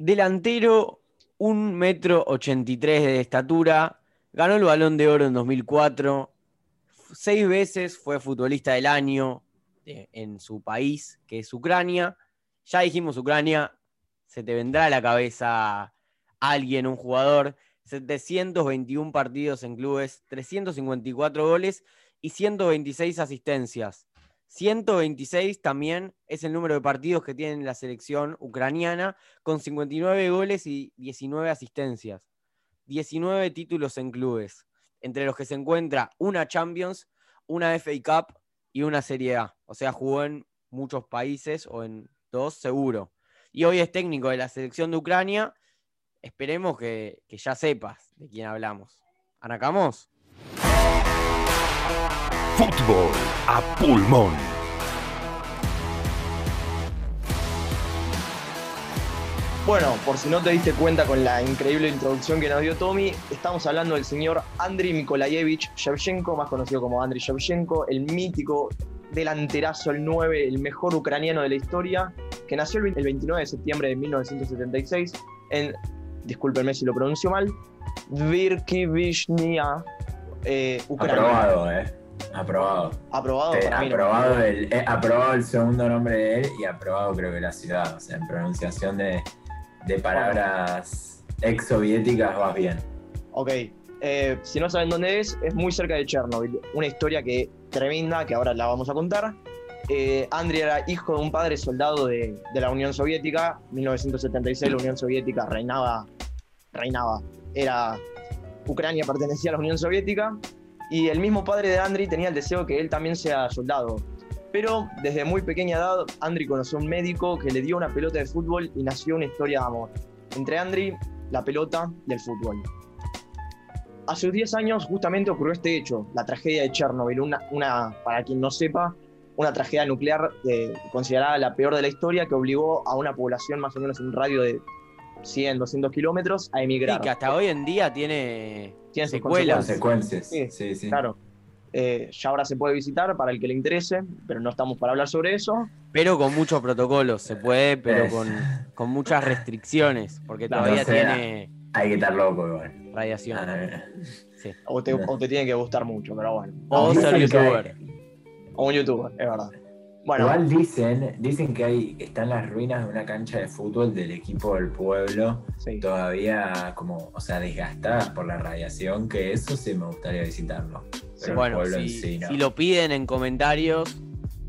delantero, un metro 83 de estatura, ganó el Balón de Oro en 2004, seis veces fue futbolista del año eh, en su país, que es Ucrania. Ya dijimos Ucrania, se te vendrá a la cabeza alguien, un jugador, 721 partidos en clubes, 354 goles y 126 asistencias. 126 también es el número de partidos que tiene la selección ucraniana, con 59 goles y 19 asistencias. 19 títulos en clubes, entre los que se encuentra una Champions, una FA Cup y una Serie A. O sea, jugó en muchos países o en dos seguro. Y hoy es técnico de la selección de Ucrania. Esperemos que, que ya sepas de quién hablamos. ¿Arrancamos? Fútbol a pulmón. Bueno, por si no te diste cuenta con la increíble introducción que nos dio Tommy, estamos hablando del señor Andriy Mikolayevich Shevchenko, más conocido como Andriy Shevchenko, el mítico delanterazo, el 9, el mejor ucraniano de la historia, que nació el 29 de septiembre de 1976 en, discúlpenme si lo pronuncio mal, Virkivishnia, eh, Ucrania. Aprobado, eh. Aprobado. Aprobado Te- para mí, ¿no? aprobado, el, eh, aprobado el segundo nombre de él y aprobado creo que la ciudad. O sea, en pronunciación de, de palabras ex soviéticas vas bien. Ok, eh, si no saben dónde es, es muy cerca de Chernobyl. Una historia que tremenda, que ahora la vamos a contar. Eh, Andriy era hijo de un padre soldado de, de la Unión Soviética. 1976 la Unión Soviética reinaba, reinaba. Era Ucrania pertenecía a la Unión Soviética y el mismo padre de Andriy tenía el deseo que él también sea soldado. Pero desde muy pequeña edad, Andriy conoció a un médico que le dio una pelota de fútbol y nació una historia de amor. Entre Andriy, la pelota y el fútbol. A sus 10 años justamente ocurrió este hecho, la tragedia de Chernobyl, una, una para quien no sepa, una tragedia nuclear eh, considerada la peor de la historia que obligó a una población más o menos en un radio de 100, 200 kilómetros a Sí, emigrar. que hasta hoy en día tiene Tiene secuelas. Consecuencias. Sí, Sí, sí. Claro. Eh, ya ahora se puede visitar para el que le interese, pero no estamos para hablar sobre eso. Pero con muchos protocolos, se puede, pero con, con muchas restricciones, porque Claro, todavía o sea, tiene Hay que estar loco igual. radiación. Ah, Sí. O te, o te tiene que gustar mucho, pero bueno. O ser youtuber. O un youtuber, es verdad. Bueno, Igual dicen, dicen que hay, están las ruinas de una cancha de fútbol del equipo del pueblo, sí. todavía como, o sea, desgastadas por la radiación, que eso sí me gustaría visitarlo. Pero Bueno, si, sí, no. si lo piden en comentarios,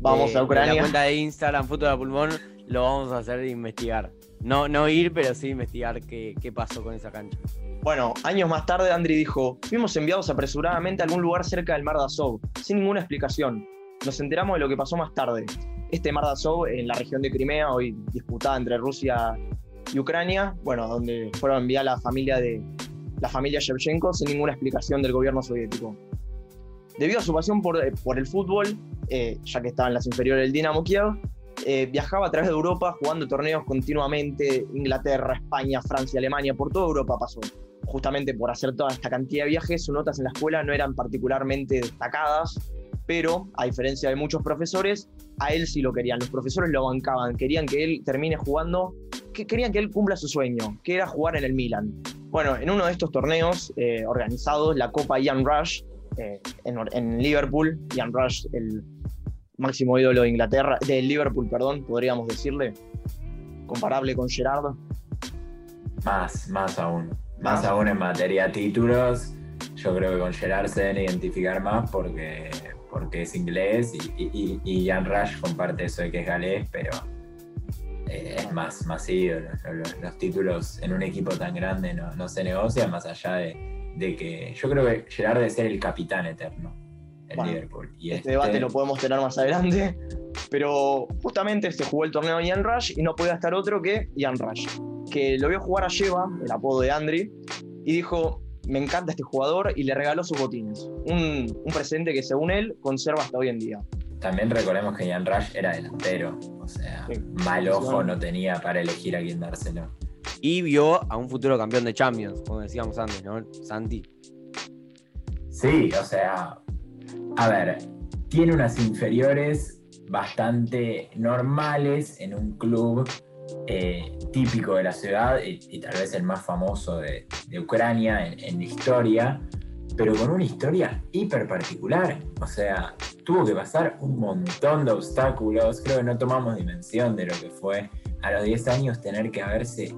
Vamos eh, a en la Ucrania. cuenta de Instagram, Fútbol a Pulmón, lo vamos a hacer de investigar. No, no ir, pero sí investigar qué, qué pasó con esa cancha. Bueno, años más tarde, Andriy dijo: Fuimos enviados apresuradamente a algún lugar cerca del mar de Azov, sin ninguna explicación. Nos enteramos de lo que pasó más tarde. Este mar de Azov, en la región de Crimea, hoy disputada entre Rusia y Ucrania, bueno, donde fueron enviada la familia de la familia Shevchenko sin ninguna explicación del gobierno soviético. Debido a su pasión por, eh, por el fútbol, eh, ya que estaba en las inferiores del Dinamo Kiev, eh, viajaba a través de Europa jugando torneos continuamente, Inglaterra, España, Francia, Alemania, por toda Europa pasó. Justamente por hacer toda esta cantidad de viajes, sus notas en la escuela no eran particularmente destacadas, pero a diferencia de muchos profesores, a él sí lo querían. Los profesores lo bancaban, querían que él termine jugando, que querían que él cumpla su sueño, que era jugar en el Milan. Bueno, en uno de estos torneos eh, organizados, la Copa Ian Rush, eh, en, en Liverpool, Ian Rush, el máximo ídolo de Inglaterra, de Liverpool, perdón, podríamos decirle, comparable con Gerardo. Más, más aún. Más Más. aún en materia de títulos. Yo creo que con Gerard se deben identificar más porque, porque es inglés y, y, y Jan Rush comparte eso de que es galés, pero eh, es más, más ídolo. Los, los títulos en un equipo tan grande no, no se negocian más allá de, de que yo creo que Gerard debe ser el capitán eterno en Bueno, Liverpool. Y Este debate lo podemos tener más adelante, pero justamente se jugó el torneo de Ian Rush y no podía estar otro que Ian Rush, que lo vio jugar a Sheva, el apodo de Andri, y dijo, me encanta este jugador y le regaló sus botines. Un, un presente que según él conserva hasta hoy en día. También recordemos que Jan Rush era delantero, o sea, Sí. mal ojo no tenía para elegir a quién dárselo. Y vio a un futuro campeón de Champions, como decíamos antes, ¿no? Santi. Sí, o sea, a ver, tiene unas inferiores bastante normales en un club eh, típico de la ciudad y, tal vez el más famoso de, Ucrania en, en historia, pero con una historia hiper particular. O sea, tuvo que pasar un montón de obstáculos. Creo que no tomamos dimensión de lo que fue a los 10 años tener que haberse,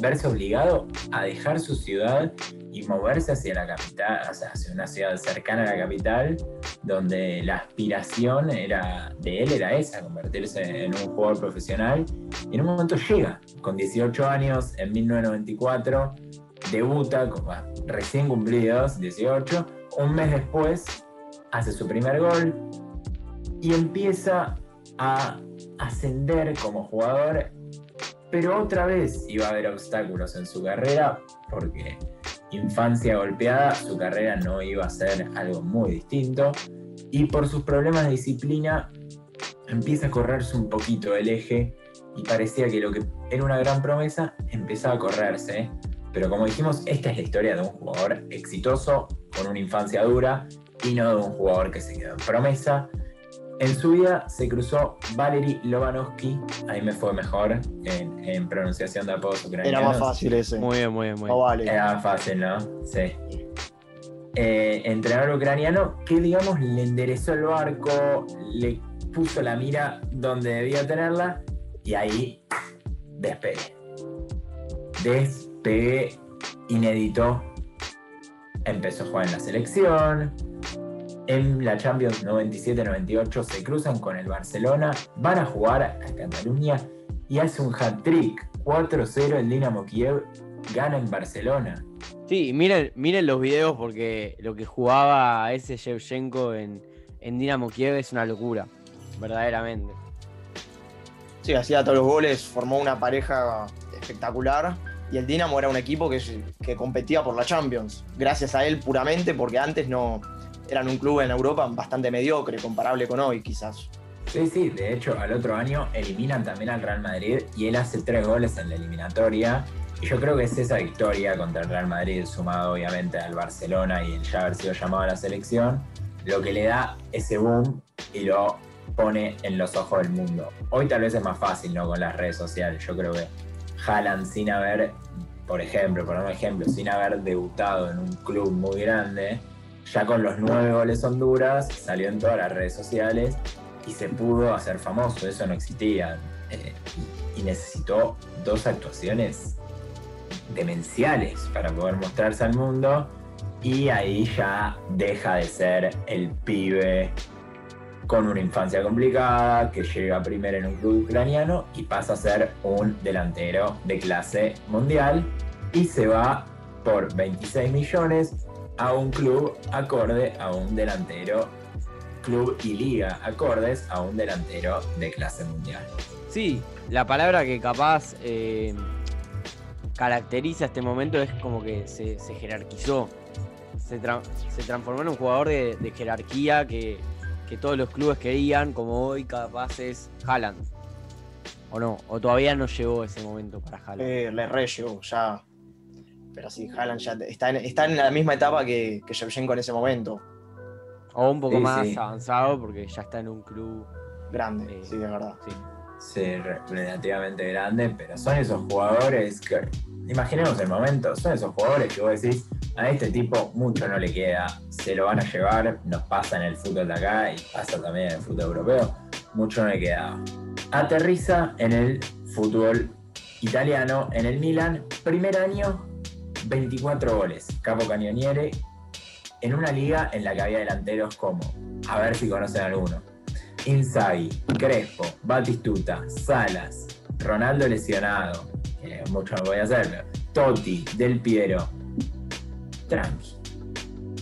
verse obligado a dejar su ciudad y moverse hacia la capital, hacia una ciudad cercana a la capital, donde la aspiración era, de él era esa, convertirse en un jugador profesional. Y en un momento llega, con 18 años, en 1994, debuta, recién cumplidos, 18, un mes después hace su primer gol y empieza a ascender como jugador, pero otra vez iba a haber obstáculos en su carrera porque infancia golpeada, su carrera no iba a ser algo muy distinto y por sus problemas de disciplina empieza a correrse un poquito el eje y parecía que lo que era una gran promesa empezaba a correrse. Pero como dijimos, esta es la historia de un jugador exitoso, con una infancia dura, y no de un jugador que se quedó en promesa. En su vida se cruzó Valery Lobanovsky, ahí me fue mejor en, en pronunciación de apodos ucranianos. Era más fácil ese. Muy bien, muy bien, muy bien. vale. Era más fácil, ¿no? Sí. Eh, entrenador ucraniano que, digamos, le enderezó el barco, le puso la mira donde debía tenerla y ahí despegue. Despegue inédito. Empezó a jugar en la selección. En la Champions 97-98 se cruzan con el Barcelona, van a jugar a Cataluña y hace un hat-trick. 4-0 el Dinamo Kiev gana en Barcelona. Sí, miren, miren los videos porque lo que jugaba ese Shevchenko en, en Dinamo Kiev es una locura, verdaderamente. Sí, hacía todos los goles, formó una pareja espectacular. Y el Dinamo era un equipo que, que competía por la Champions. Gracias a él puramente, porque antes no eran un club en Europa bastante mediocre, comparable con hoy, quizás. Sí, sí, de hecho al otro año eliminan también al Real Madrid y él hace tres goles en la eliminatoria. Y yo creo que es esa victoria contra el Real Madrid, sumado obviamente al Barcelona y el ya haber sido llamado a la selección, lo que le da ese boom y lo pone en los ojos del mundo. Hoy tal vez es más fácil, ¿no? Con las redes sociales. Yo creo que Haaland sin haber, por ejemplo, por un ejemplo, sin haber debutado en un club muy grande, ya con los nueve goles Honduras, salió en todas las redes sociales y se pudo hacer famoso, eso no existía. Eh, y, necesitó dos actuaciones demenciales para poder mostrarse al mundo. Y ahí ya deja de ser el pibe con una infancia complicada, que llega primero en un club ucraniano y pasa a ser un delantero de clase mundial. Y se va por 26 millones a un club acorde a un delantero, club y liga acordes a un delantero de clase mundial. Sí, la palabra que capaz eh, caracteriza este momento es como que se, se jerarquizó. Se, tra se, transformó en un jugador de, de jerarquía que, que, todos los clubes querían, como hoy capaz es Haaland. ¿O no? ¿O todavía no llegó ese momento para Haaland? Eh, le re llegó, ya. Pero sí, Haaland ya está en, está en la misma etapa que, que Shevchenko en ese momento. O un poco sí, más sí. avanzado porque ya está en un club grande, eh, sí, de verdad. Sí. Sí, relativamente grande, pero son esos jugadores que, imaginemos el momento, son esos jugadores que vos decís, a este tipo mucho no le queda, se lo van a llevar, nos pasa en el fútbol de acá y pasa también en el fútbol europeo, mucho no le queda. Aterriza en el fútbol italiano, en el Milan, primer año, 24 goles, capo cañoniere, en una liga en la que había delanteros como, a ver si conocen alguno, Inzaghi, Crespo, Batistuta, Salas, Ronaldo lesionado, que mucho no podía hacer, Totti, Del Piero. Tranqui.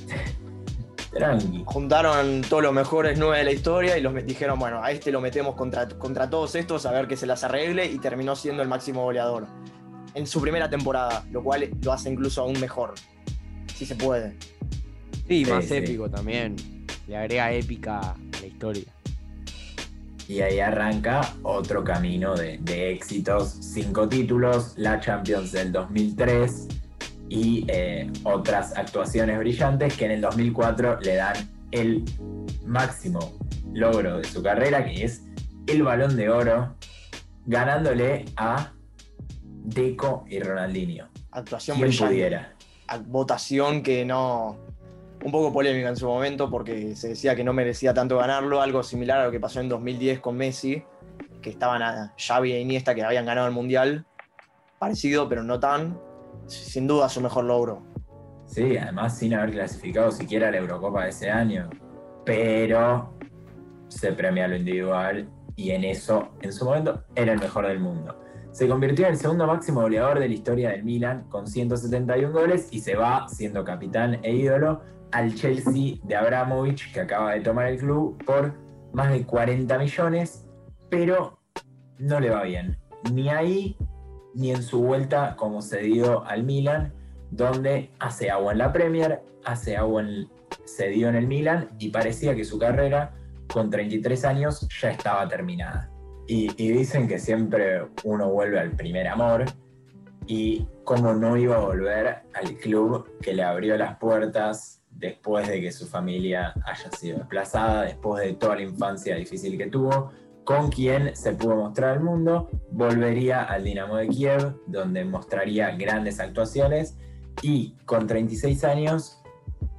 Tranqui. Juntaron todos los mejores nueve de la historia y los dijeron, bueno, a este lo metemos contra, contra todos estos a ver que se las arregle y terminó siendo el máximo goleador en su primera temporada, lo cual lo hace incluso aún mejor. Si se puede. Sí, más sí, épico también. Le agrega épica a la historia. Y ahí arranca otro camino de, de, éxitos, cinco títulos, la Champions del 2003 y eh, otras actuaciones brillantes que en el 2004 le dan el máximo logro de su carrera, que es el balón de oro. ganándole a Deco y Ronaldinho. Actuación ¿Quién brillante. pudiera? Votación que no. Un poco polémica en su momento porque se decía que no merecía tanto ganarlo, algo similar a lo que pasó en 2010 con Messi, que estaban a Xavi e Iniesta que habían ganado el Mundial, parecido pero no tan, sin duda su mejor logro. Sí, además sin haber clasificado siquiera a la Eurocopa de ese año. Pero se premia lo individual y en eso, en su momento, era el mejor del mundo. Se convirtió en el segundo máximo goleador de la historia del Milan con 171 goles y se va siendo capitán e ídolo al Chelsea de Abramovich que acaba de tomar el club por más de 40 millones, pero no le va bien. Ni ahí ni en su vuelta como cedido al Milan, donde hace agua en la Premier, hace agua en, cedido en el Milan y parecía que su carrera con 33 años ya estaba terminada. Y, dicen que siempre uno vuelve al primer amor y cómo no iba a volver al club que le abrió las puertas después de que su familia haya sido desplazada, después de toda la infancia difícil que tuvo, con quien se pudo mostrar al mundo, volvería al Dinamo de Kiev, donde mostraría grandes actuaciones y con 36 años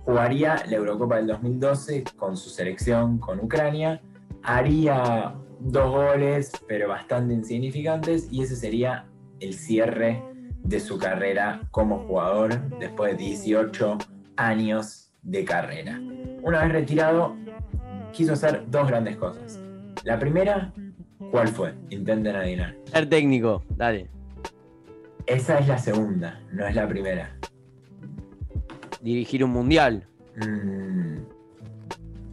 jugaría la Eurocopa del 2012 con su selección, con Ucrania, haría dos goles, pero bastante insignificantes, y ese sería el cierre de su carrera como jugador después de 18 años de carrera. Una vez retirado, quiso hacer dos grandes cosas. La primera, ¿cuál fue? Intenten adivinar. Ser técnico, dale. Esa es la segunda, no es la primera. Dirigir un mundial. Mm,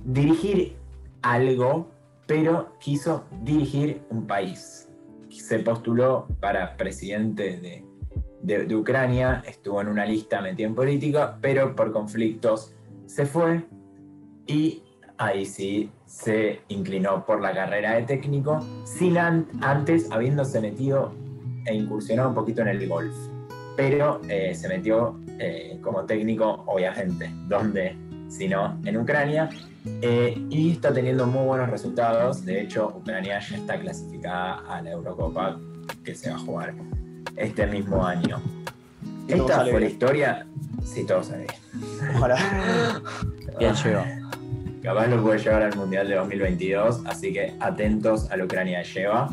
dirigir algo, pero quiso dirigir un país. Se postuló para presidente de, Ucrania, estuvo en una lista metido en política, pero por conflictos se fue y ahí sí se inclinó por la carrera de técnico, sin an- antes habiéndose metido e incursionado un poquito en el golf. Pero eh, se metió eh, como técnico, obviamente, donde sino en Ucrania, eh, y está teniendo muy buenos resultados. De hecho, Ucrania ya está clasificada a la Eurocopa que se va a jugar este mismo año. Esta fue la historia, si todo sale bien. Ojalá. Bien llegó. Capaz lo puede llevar al Mundial de 2022, así que atentos a lo que Ucrania lleva.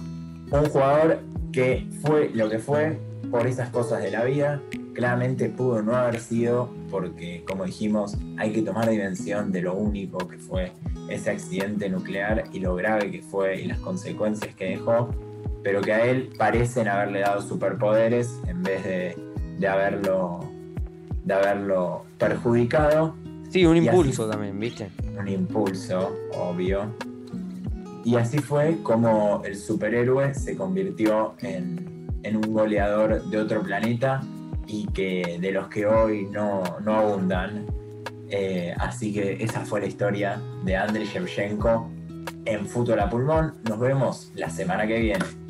Un jugador que fue lo que fue por esas cosas de la vida, claramente pudo no haber sido, porque como dijimos, hay que tomar dimensión de lo único que fue ese accidente nuclear y lo grave que fue y las consecuencias que dejó, pero que a él parecen haberle dado superpoderes en vez de, de haberlo, de haberlo perjudicado Sí, un Y así- impulso también, ¿viste? un impulso, obvio. Y así fue como el superhéroe se convirtió en, en un goleador de otro planeta y que de los que hoy no, no abundan. Eh, así que esa fue la historia de Andriy Shevchenko en Fútbol a Pulmón. Nos vemos la semana que viene.